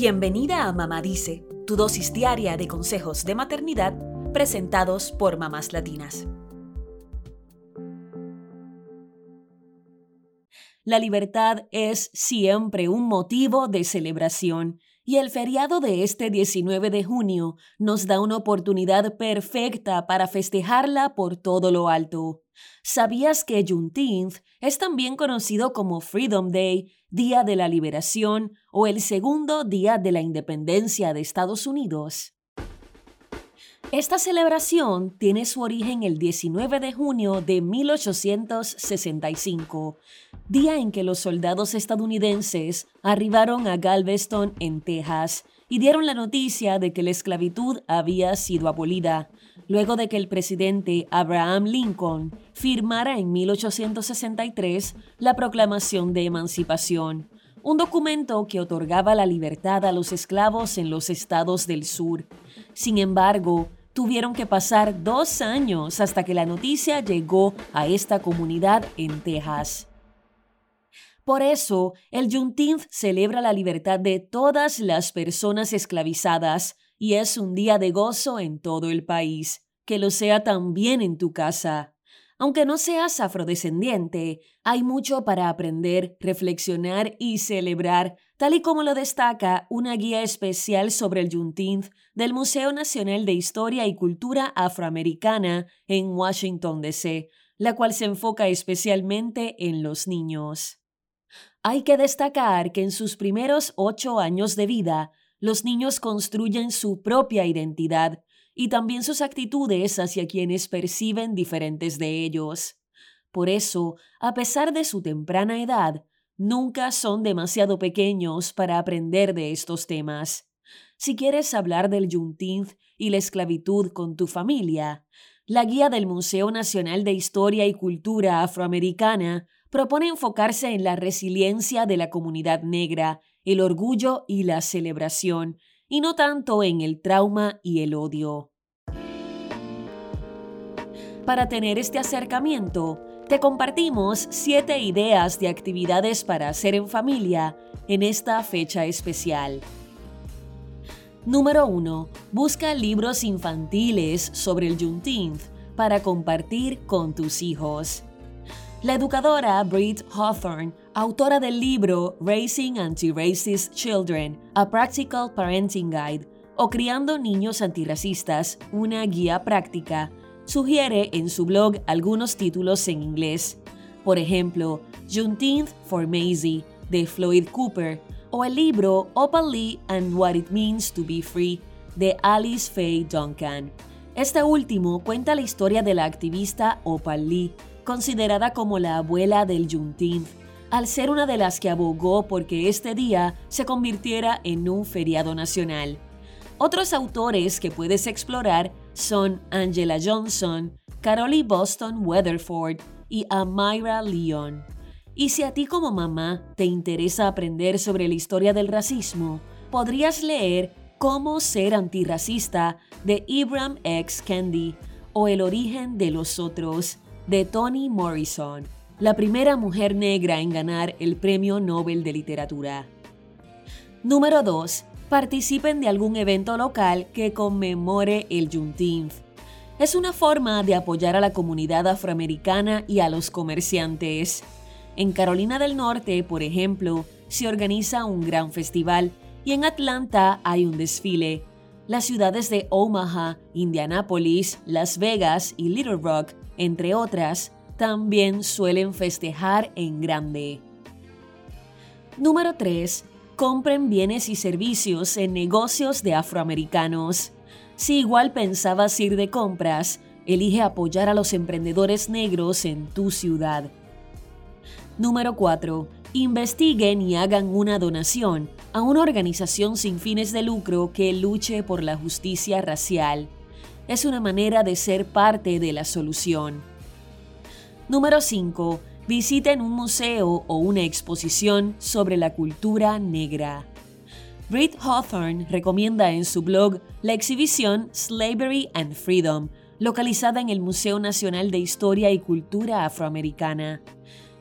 Bienvenida a Mamá Dice, tu dosis diaria de consejos de maternidad presentados por mamás latinas. La libertad es siempre un motivo de celebración y el feriado de este 19 de junio nos da una oportunidad perfecta para festejarla por todo lo alto. ¿Sabías que Juneteenth es también conocido como Freedom Day, Día de la Liberación o el segundo día de la independencia de Estados Unidos? Esta celebración tiene su origen el 19 de junio de 1865, día en que los soldados estadounidenses arribaron a Galveston, en Texas, y dieron la noticia de que la esclavitud había sido abolida, luego de que el presidente Abraham Lincoln firmara en 1863 la Proclamación de Emancipación, un documento que otorgaba la libertad a los esclavos en los estados del sur. Sin embargo, tuvieron que pasar dos años hasta que la noticia llegó a esta comunidad en Texas. Por eso, el Juneteenth celebra la libertad de todas las personas esclavizadas y es un día de gozo en todo el país. Que lo sea también en tu casa. Aunque no seas afrodescendiente, hay mucho para aprender, reflexionar y celebrar, tal y como lo destaca una guía especial sobre el Juneteenth del Museo Nacional de Historia y Cultura Afroamericana en Washington, D.C., la cual se enfoca especialmente en los niños. Hay que destacar que en sus primeros ocho años de vida, los niños construyen su propia identidad y también sus actitudes hacia quienes perciben diferentes de ellos. Por eso, a pesar de su temprana edad, nunca son demasiado pequeños para aprender de estos temas. Si quieres hablar del Juneteenth y la esclavitud con tu familia, la guía del Museo Nacional de Historia y Cultura Afroamericana propone enfocarse en la resiliencia de la comunidad negra, el orgullo y la celebración, y no tanto en el trauma y el odio. Para tener este acercamiento, te compartimos siete ideas de actividades para hacer en familia en esta fecha especial. Número 1. Busca libros infantiles sobre el Juneteenth para compartir con tus hijos. La educadora Britt Hawthorne, autora del libro Raising Anti-Racist Children, A Practical Parenting Guide, o Criando Niños Antirracistas, una guía práctica, sugiere en su blog algunos títulos en inglés. Por ejemplo, Juneteenth for Maisie, de Floyd Cooper, o el libro Opal Lee and What It Means to Be Free, de Alice Faye Duncan. Este último cuenta la historia de la activista Opal Lee, considerada como la abuela del Juneteenth, al ser una de las que abogó porque este día se convirtiera en un feriado nacional. Otros autores que puedes explorar son Angela Johnson, Caroli Boston Weatherford y Amira Leon. Y si a ti como mamá te interesa aprender sobre la historia del racismo, podrías leer Cómo ser antirracista de Ibram X. Kendi o El origen de los otros de Toni Morrison, la primera mujer negra en ganar el Premio Nobel de Literatura. Número 2. Participen de algún evento local que conmemore el Juneteenth. Es una forma de apoyar a la comunidad afroamericana y a los comerciantes. En Carolina del Norte, por ejemplo, se organiza un gran festival y en Atlanta hay un desfile. Las ciudades de Omaha, Indianápolis, Las Vegas y Little Rock entre otras, también suelen festejar en grande. Número 3. Compren bienes y servicios en negocios de afroamericanos. Si igual pensabas ir de compras, elige apoyar a los emprendedores negros en tu ciudad. Número 4. Investiguen y hagan una donación a una organización sin fines de lucro que luche por la justicia racial es una manera de ser parte de la solución. Número 5. Visiten un museo o una exposición sobre la cultura negra. Britt Hawthorne recomienda en su blog la exhibición Slavery and Freedom, localizada en el Museo Nacional de Historia y Cultura Afroamericana.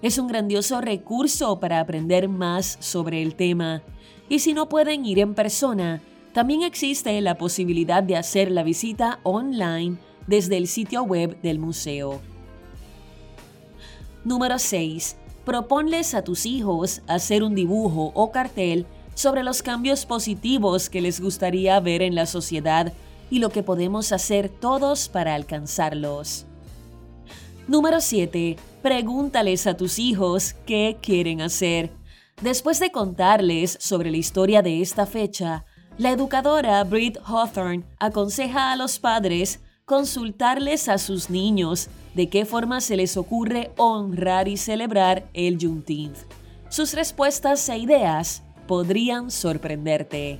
Es un grandioso recurso para aprender más sobre el tema. Y si no pueden ir en persona, también existe la posibilidad de hacer la visita online desde el sitio web del museo. Número 6. Proponles a tus hijos hacer un dibujo o cartel sobre los cambios positivos que les gustaría ver en la sociedad y lo que podemos hacer todos para alcanzarlos. Número 7. Pregúntales a tus hijos qué quieren hacer. Después de contarles sobre la historia de esta fecha, la educadora Britt Hawthorne aconseja a los padres consultarles a sus niños de qué forma se les ocurre honrar y celebrar el Juneteenth. Sus respuestas e ideas podrían sorprenderte.